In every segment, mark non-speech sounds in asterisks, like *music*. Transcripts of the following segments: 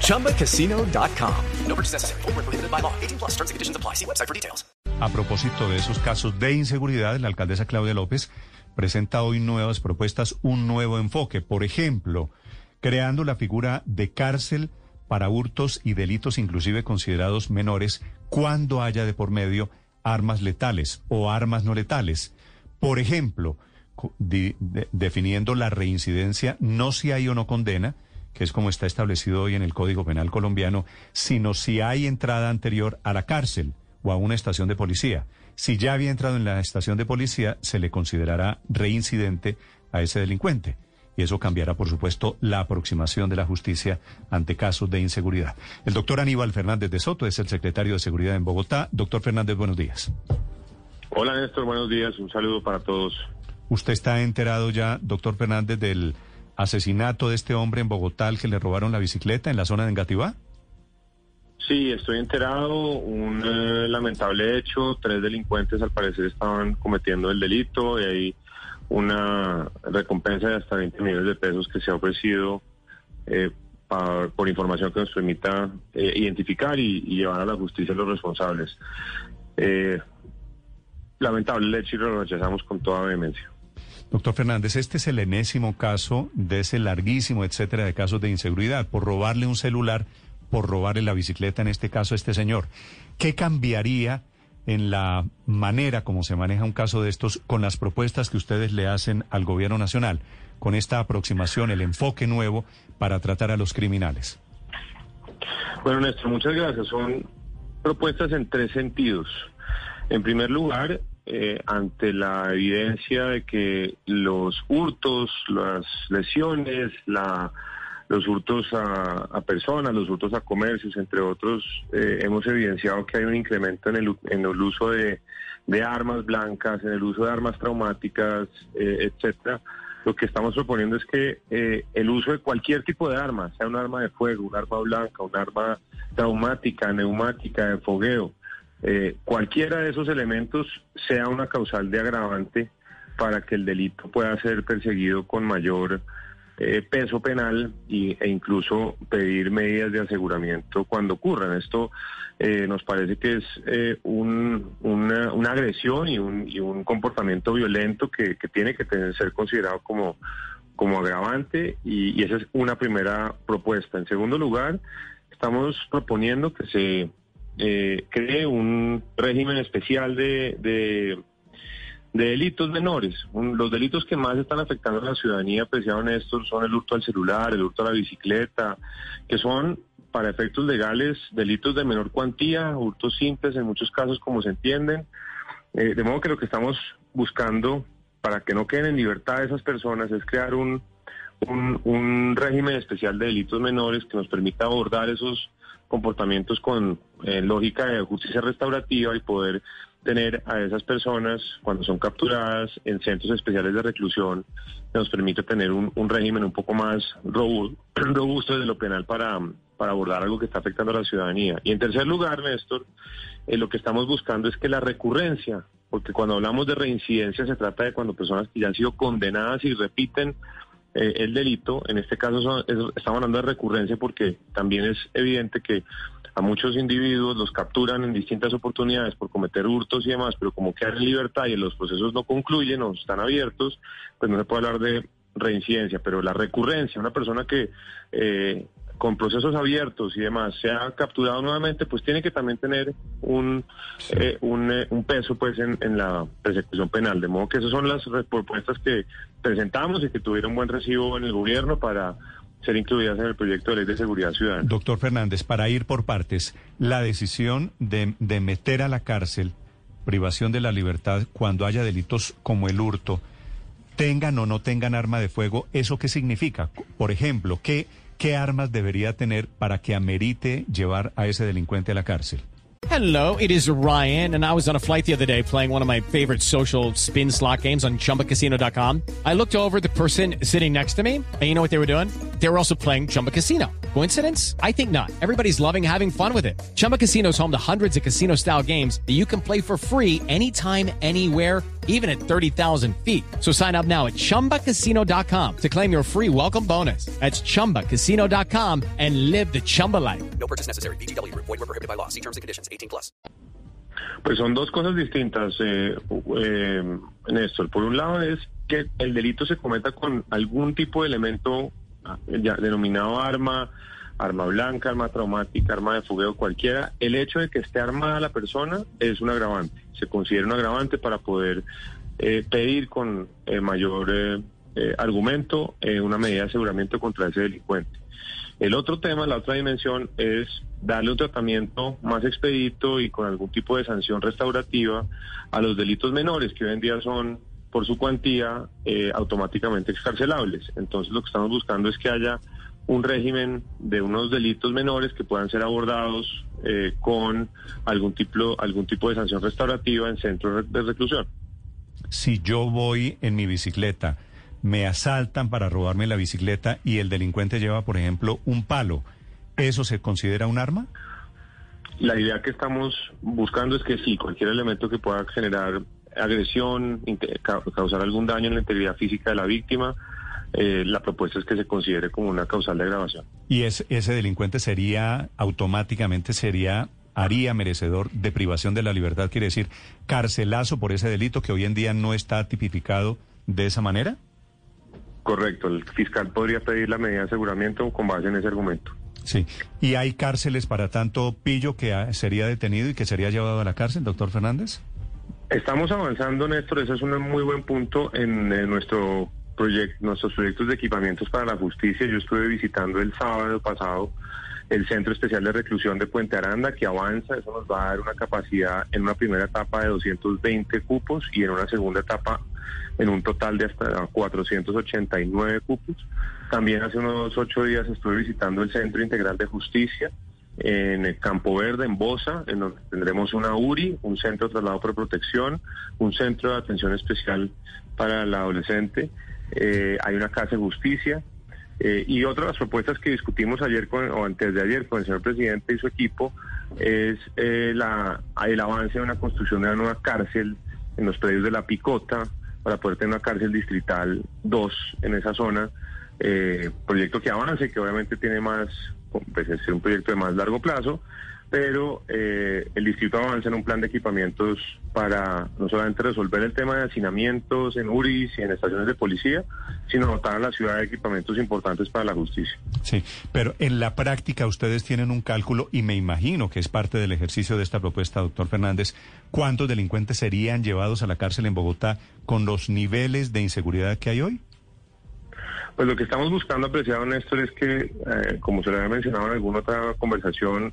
ChumbaCasino.com. No purchase necessary. Full prohibited by law. 18 plus terms and conditions apply. See website for details. A propósito de esos casos de inseguridad, la alcaldesa Claudia López presenta hoy nuevas propuestas, un nuevo enfoque. Por ejemplo, creando la figura de cárcel para hurtos y delitos inclusive considerados menores cuando haya de por medio armas letales o armas no letales. Por ejemplo, de, de, definiendo la reincidencia no si hay o no condena, que es como está establecido hoy en el Código Penal colombiano, sino si hay entrada anterior a la cárcel o a una estación de policía. Si ya había entrado en la estación de policía, se le considerará reincidente a ese delincuente. Y eso cambiará, por supuesto, la aproximación de la justicia ante casos de inseguridad. El doctor Aníbal Fernández de Soto es el secretario de Seguridad en Bogotá. Doctor Fernández, buenos días. Hola, Néstor, buenos días. Un saludo para todos. ¿Usted está enterado ya, doctor Fernández, del asesinato de este hombre en Bogotá que le robaron la bicicleta en la zona de Engativá? Sí, estoy enterado. Un eh, lamentable hecho. Tres delincuentes al parecer estaban cometiendo el delito y hay una recompensa de hasta 20 millones de pesos que se ha ofrecido eh, por información que nos permita eh, identificar y, y, llevar a la justicia a los responsables. Lamentable el hecho y lo rechazamos con toda vehemencia. Doctor Fernández, este es el enésimo caso de ese larguísimo, etcétera, de casos de inseguridad por robarle un celular, por robarle la bicicleta, en este caso a este señor. ¿Qué cambiaría en la manera como se maneja un caso de estos con las propuestas que ustedes le hacen al gobierno nacional, con esta aproximación, el enfoque nuevo para tratar a los criminales? Bueno, Néstor, muchas gracias. Son propuestas en tres sentidos. En primer lugar, eh, ante la evidencia de que los hurtos, las lesiones, la, los hurtos a, personas, los hurtos a comercios, entre otros, eh, hemos evidenciado que hay un incremento en el, en el uso de, de, armas blancas, en el uso de armas traumáticas, eh, etcétera. Lo que estamos proponiendo es que eh, el uso de cualquier tipo de arma, sea un arma de fuego, un arma blanca, un arma traumática, neumática, de fogueo, eh, cualquiera de esos elementos sea una causal de agravante para que el delito pueda ser perseguido con mayor eh, peso penal y, e incluso pedir medidas de aseguramiento cuando ocurran. Esto eh, nos parece que es un, una, agresión y un, y un comportamiento violento que, tiene que ser considerado como, como agravante y, y esa es una primera propuesta. En segundo lugar, estamos proponiendo que se eh, cree un régimen especial de, de, de delitos menores. Un, los delitos que más están afectando a la ciudadanía, apreciado Néstor, son el hurto al celular, el hurto a la bicicleta, que son para efectos legales delitos de menor cuantía, hurtos simples en muchos casos como se entienden. Eh, de modo que lo que estamos buscando para que no queden en libertad esas personas es crear un, un, un régimen especial de delitos menores que nos permita abordar esos comportamientos con eh, lógica de justicia restaurativa y poder tener a esas personas cuando son capturadas en centros especiales de reclusión nos permite tener un, régimen un poco más *clears throat* robusto, robusto desde lo penal para, para abordar algo que está afectando a la ciudadanía. Y en tercer lugar, Néstor, eh, lo que estamos buscando es que la recurrencia, porque cuando hablamos de reincidencia se trata de cuando personas que ya han sido condenadas y repiten eh, el delito. En este caso son, es, estamos hablando de recurrencia porque también es evidente que a muchos individuos los capturan en distintas oportunidades por cometer hurtos y demás, pero como quedan en libertad y los procesos no concluyen o están abiertos, pues no se puede hablar de reincidencia, pero la recurrencia, una persona que eh, con procesos abiertos y demás se ha capturado nuevamente, pues tiene que también tener un, sí. eh, un, eh, un, peso pues en, en, la persecución penal. De modo que esas son las propuestas que presentamos y que tuvieron buen recibo en el gobierno para ser incluidas en el proyecto de ley de seguridad ciudadana. Doctor Fernández, para ir por partes, la decisión de, de meter a la cárcel privación de la libertad cuando haya delitos como el hurto, tengan o no tengan arma de fuego, ¿eso qué significa? Por ejemplo, ¿qué... ¿qué armas debería tener para que amerite llevar a ese delincuente a la cárcel? Hello, it is Ryan, and I was on a flight the other day playing one of my favorite social spin slot games on chumbacasino.com. I looked over the person sitting next to me, and you know what they were doing? They were also playing Chumba Casino. Coincidence? I think not. Everybody's loving having fun with it. Chumba Casino is home to hundreds of casino style games that you can play for free anytime, anywhere, even at 30,000 feet. So sign up now at chumbacasino.com to claim your free welcome bonus. That's chumbacasino.com and live the Chumba life. No purchase necessary. BGW. Void were prohibited by law. See terms and conditions. 18 plus. Pues son dos cosas distintas, eh, eh, Néstor. Por un lado es que el delito se cometa con algún tipo de elemento ah, ya denominado arma, arma blanca, arma traumática, arma de fogueo, cualquiera. El hecho de que esté armada la persona es un agravante. Se considera un agravante para poder eh, pedir con eh, mayor eh, eh, argumento eh, una medida de aseguramiento contra ese delincuente. El otro tema, la otra dimensión, es darle un tratamiento más expedito y con algún tipo de sanción restaurativa a los delitos menores, que hoy en día son, por su cuantía, eh, automáticamente excarcelables. Entonces, lo que estamos buscando es que haya un régimen de unos delitos menores que puedan ser abordados eh, con algún tipo, algún tipo de sanción restaurativa en centros de reclusión. Si yo voy en mi bicicleta, me asaltan para robarme la bicicleta y el delincuente lleva, por ejemplo, un palo, ¿eso se considera un arma? La idea que estamos buscando es que sí, cualquier elemento que pueda generar agresión, causar algún daño en la integridad física de la víctima, eh, la propuesta es que se considere como una causal de agravación. Y es, ese delincuente sería, automáticamente sería, haría merecedor de privación de la libertad, quiere decir, carcelazo por ese delito que hoy en día no está tipificado de esa manera. Correcto, el fiscal podría pedir la medida de aseguramiento con base en ese argumento. Sí. ¿Y hay cárceles para tanto pillo que sería detenido y que sería llevado a la cárcel, doctor Fernández? Estamos avanzando, Néstor, ese es un muy buen punto en eh, nuestro nuestros proyectos de equipamientos para la justicia. Yo estuve visitando el sábado pasado el Centro Especial de Reclusión de Puente Aranda, que avanza, eso nos va a dar una capacidad en una primera etapa de 220 cupos y en una segunda etapa en un total de hasta 489 cupos. También hace unos ocho días estuve visitando el Centro Integral de Justicia en el Campo Verde, en Bosa, en donde tendremos una URI, un centro de traslado por protección, un centro de atención especial para el adolescente, eh, hay una casa de justicia, eh, y otra de las propuestas que discutimos ayer con, o antes de ayer con el señor presidente y su equipo es eh, el avance de una construcción de una nueva cárcel en los predios de la Picota para poder tener una cárcel distrital 2 en esa zona. Proyecto que avance, que obviamente tiene más, pues es un proyecto de más largo plazo, pero eh, el distrito avanza en un plan de equipamientos para no solamente resolver el tema de hacinamientos en URIs y en estaciones de policía, sino dotar a la ciudad de equipamientos importantes para la justicia. Sí, pero en la práctica ustedes tienen un cálculo y me imagino que es parte del ejercicio de esta propuesta, doctor Fernández, ¿cuántos delincuentes serían llevados a la cárcel en Bogotá con los niveles de inseguridad que hay hoy? Pues lo que estamos buscando, apreciado Néstor, es que, eh, como se lo había mencionado en alguna otra conversación,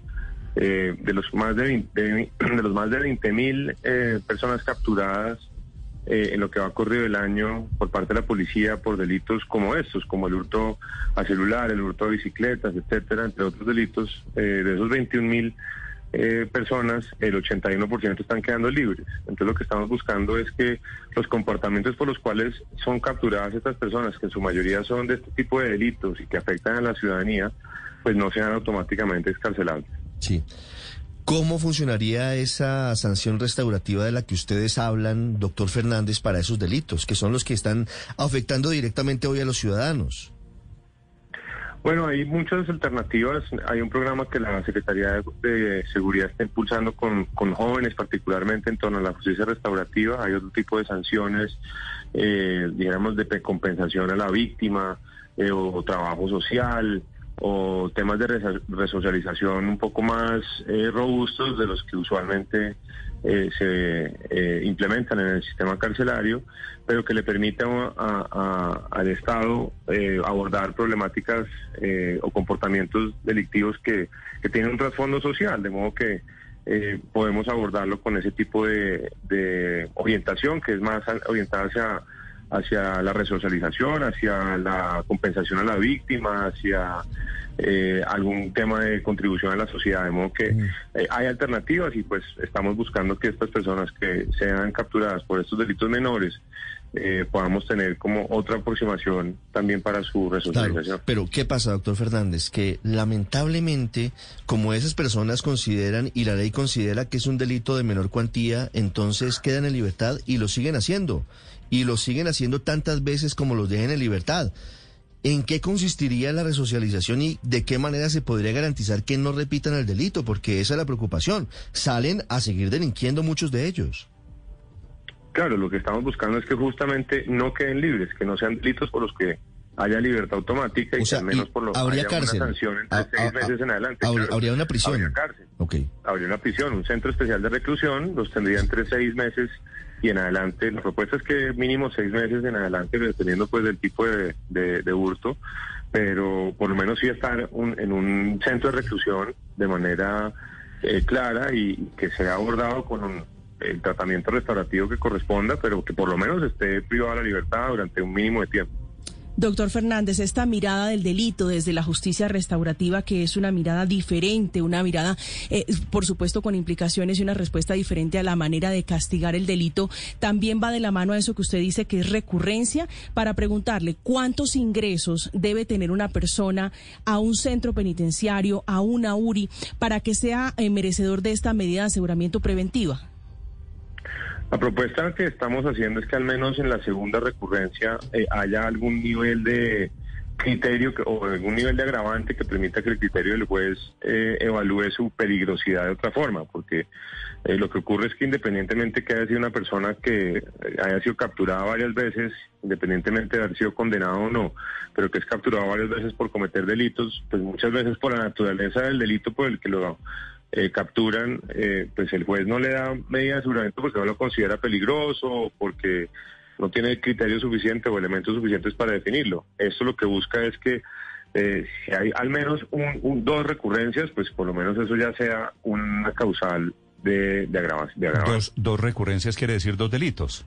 eh, de los más de 20, *clears throat* de los más de 20 mil eh, personas capturadas eh, en lo que va corrido el año por parte de la policía por delitos como estos, como el hurto a celular, el hurto a bicicletas, etcétera, entre otros delitos, eh, de esos 21 mil eh, personas, el 81% están quedando libres. Entonces lo que estamos buscando es que los comportamientos por los cuales son capturadas estas personas, que en su mayoría son de este tipo de delitos y que afectan a la ciudadanía, pues no sean automáticamente escarcelables. Sí. ¿Cómo funcionaría esa sanción restaurativa de la que ustedes hablan, doctor Fernández, para esos delitos, que son los que están afectando directamente hoy a los ciudadanos? Bueno, hay muchas alternativas. Hay un programa que la Secretaría de, Seguridad está impulsando con, con, jóvenes, particularmente en torno a la justicia restaurativa. Hay otro tipo de sanciones, eh, digamos, de compensación a la víctima eh, o trabajo social o temas de resocialización un poco más eh, robustos de los que usualmente eh, se eh, implementan en el sistema carcelario, pero que le permitan a, al Estado eh, abordar problemáticas eh, o comportamientos delictivos que, tienen un trasfondo social, de modo que podemos abordarlo con ese tipo de, de, orientación que es más orientada hacia hacia la resocialización, hacia la compensación a la víctima, hacia eh, algún tema de contribución a la sociedad. De modo que eh, hay alternativas y pues estamos buscando que estas personas que sean capturadas por estos delitos menores eh, podamos tener como otra aproximación también para su Claro, resocialización. pero ¿qué pasa, doctor Fernández? Que lamentablemente, como esas personas consideran y la ley considera que es un delito de menor cuantía, entonces quedan en libertad y lo siguen haciendo. Y lo siguen haciendo tantas veces como los dejen en libertad. ¿En qué consistiría la resocialización y de qué manera se podría garantizar que no repitan el delito? Porque esa es la preocupación. Salen a seguir delinquiendo muchos de ellos. Claro, lo que estamos buscando es que justamente no queden libres, que no sean delitos por los que haya libertad automática y O sea, que al menos por lo habría haya cárcel. una sanción entre Ah, seis ah, meses ah, en adelante. habría- claro. habría una prisión. Habría cárcel. Ok. Habría una prisión, un centro especial de reclusión, los tendría entre seis meses y en adelante. La propuesta es que mínimo seis meses en adelante, dependiendo pues del tipo de, de- de hurto, pero por lo menos sí estar un- en un centro de reclusión de manera eh, clara y que sea abordado con un- el tratamiento restaurativo que corresponda, pero que por lo menos esté privado de la libertad durante un mínimo de tiempo. Doctor Fernández, esta mirada del delito desde la justicia restaurativa, que es una mirada diferente, una mirada, eh, por supuesto, con implicaciones y una respuesta diferente a la manera de castigar el delito, también va de la mano a eso que usted dice que es recurrencia, para preguntarle cuántos ingresos debe tener una persona a un centro penitenciario, a una URI, para que sea eh, merecedor de esta medida de aseguramiento preventiva. La propuesta que estamos haciendo es que al menos en la segunda recurrencia eh, haya algún nivel de criterio que- o algún nivel de agravante que permita que el criterio del juez eh, evalúe su peligrosidad de otra forma, porque eh, lo que ocurre es que independientemente que haya sido una persona que eh, haya sido capturada varias veces, independientemente de haber sido condenado o no, pero que es capturado varias veces por cometer delitos, pues muchas veces por la naturaleza del delito por el que lo eh, capturan, eh, pues el juez no le da medida de aseguramiento porque no lo considera peligroso porque no tiene criterio suficiente o elementos suficientes para definirlo. Esto lo que busca es que eh, si hay al menos un, un- dos recurrencias, pues por lo menos eso ya sea una causal de, de agravante. Dos, dos recurrencias quiere decir dos delitos.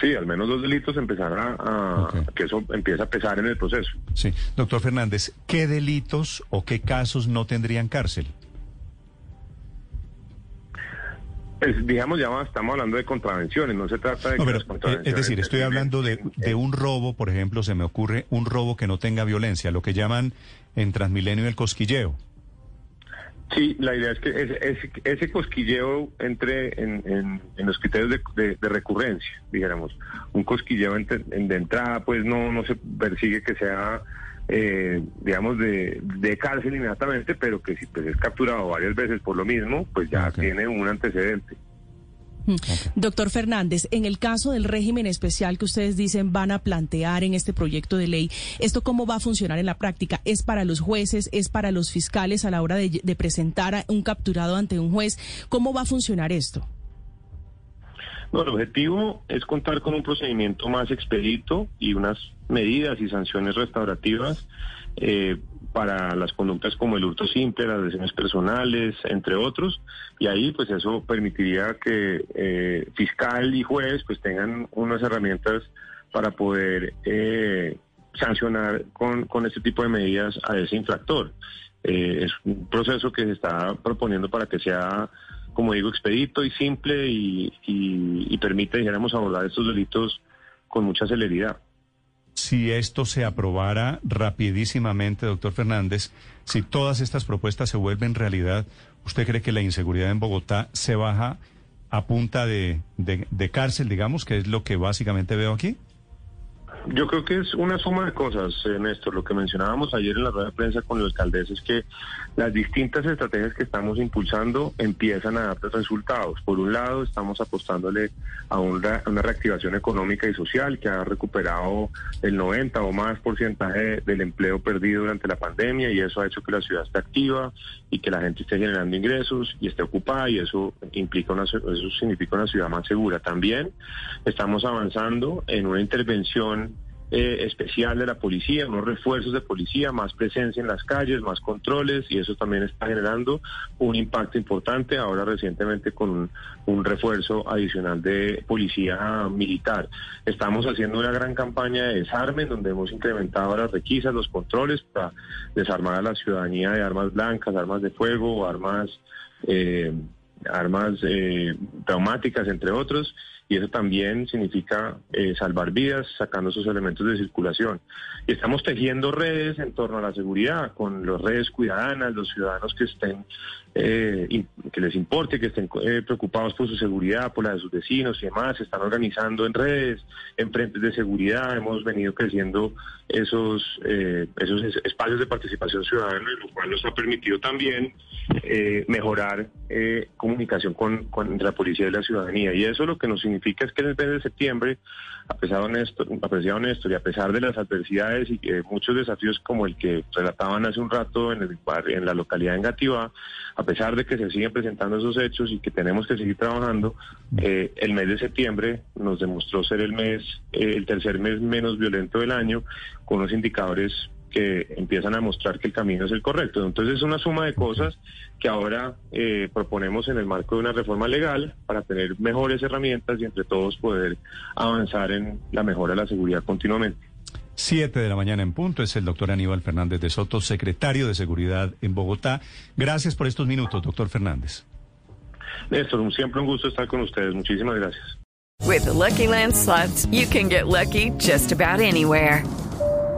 Sí, al menos dos delitos empezará a, que eso empieza a pesar en el proceso. Sí. Doctor Fernández, ¿qué delitos o qué casos no tendrían cárcel? Pues, digamos, ya estamos hablando de contravenciones, no se trata de No, pero, eh, contravenciones es decir, estoy hablando de, de un robo, por ejemplo, se me ocurre un robo que no tenga violencia, lo que llaman en Transmilenio el cosquilleo. Sí, la idea es que ese, ese, ese cosquilleo entre en, en- en los criterios de, de- de recurrencia, dijéramos. Un cosquilleo en- de entrada, pues no, no se persigue que sea, eh, digamos, de, de cárcel inmediatamente, pero que si pues, es capturado varias veces por lo mismo, pues ya tiene un antecedente. Doctor Fernández, en el caso del régimen especial que ustedes dicen van a plantear en este proyecto de ley, ¿esto cómo va a funcionar en la práctica? ¿Es para los jueces? ¿Es para los fiscales a la hora de, de presentar a un capturado ante un juez? ¿Cómo va a funcionar esto? No, el objetivo es contar con un procedimiento más expedito y unas medidas y sanciones restaurativas eh, para las conductas como el hurto simple, las lesiones personales, entre otros, y ahí pues eso permitiría que eh, fiscal y juez pues tengan unas herramientas para poder eh, sancionar con, con este tipo de medidas a ese infractor. Es un proceso que se está proponiendo para que sea como digo, expedito y simple y, y, y permite, dijéramos, abordar estos delitos con mucha celeridad. Si esto se aprobara rapidísimamente, doctor Fernández, si todas estas propuestas se vuelven realidad, ¿usted cree que la inseguridad en Bogotá se baja a punta de, de, cárcel, digamos, que es lo que básicamente veo aquí? Yo creo que es una suma de cosas, eh, Néstor. Lo que mencionábamos ayer en la rueda de prensa con el alcalde es que las distintas estrategias que estamos impulsando empiezan a dar resultados. Por un lado, estamos apostándole a una, una reactivación económica y social que ha recuperado el 90 o más porcentaje del empleo perdido durante la pandemia y eso ha hecho que la ciudad esté activa y que la gente esté generando ingresos y esté ocupada y eso implica una, eso significa una ciudad más segura. También estamos avanzando en una intervención eh, especial de la policía, unos refuerzos de policía, más presencia en las calles, más controles y eso también está generando un impacto importante ahora recientemente con un, refuerzo adicional de policía militar. Estamos haciendo una gran campaña de desarme donde hemos incrementado las requisas, los controles para desarmar a la ciudadanía de armas blancas, armas de fuego, armas... Eh, armas eh, traumáticas, entre otros, y eso también significa eh, salvar vidas sacando esos elementos de circulación. Y estamos tejiendo redes en torno a la seguridad, con las redes ciudadanas, los ciudadanos que estén, eh, que les importe, que estén eh, preocupados por su seguridad, por la de sus vecinos y demás, se están organizando en redes, en frentes de seguridad, hemos venido creciendo esos, eh, esos es- espacios de participación ciudadana, lo cual nos ha permitido también eh, mejorar eh, comunicación con, con la policía y la ciudadanía. Y eso lo que nos significa es que en el mes de septiembre, a pesar de Néstor, a pesar de Néstor y a pesar de las adversidades y eh, muchos desafíos como el que relataban hace un rato en, el, en la localidad de Engativá, a pesar de que se siguen presentando esos hechos y que tenemos que seguir trabajando, eh, el mes de septiembre nos demostró ser el mes, eh, el tercer mes menos violento del año, con unos indicadores que empiezan a mostrar que el camino es el correcto. Entonces es una suma de cosas que ahora eh, proponemos en el marco de una reforma legal para tener mejores herramientas y entre todos poder avanzar en la mejora de la seguridad continuamente. Siete de la mañana en punto es el doctor Aníbal Fernández de Soto, secretario de Seguridad en Bogotá. Gracias por estos minutos, doctor Fernández. Néstor, un- siempre un gusto estar con ustedes. Muchísimas gracias. With the Lucky Land slots, you can get lucky just about anywhere.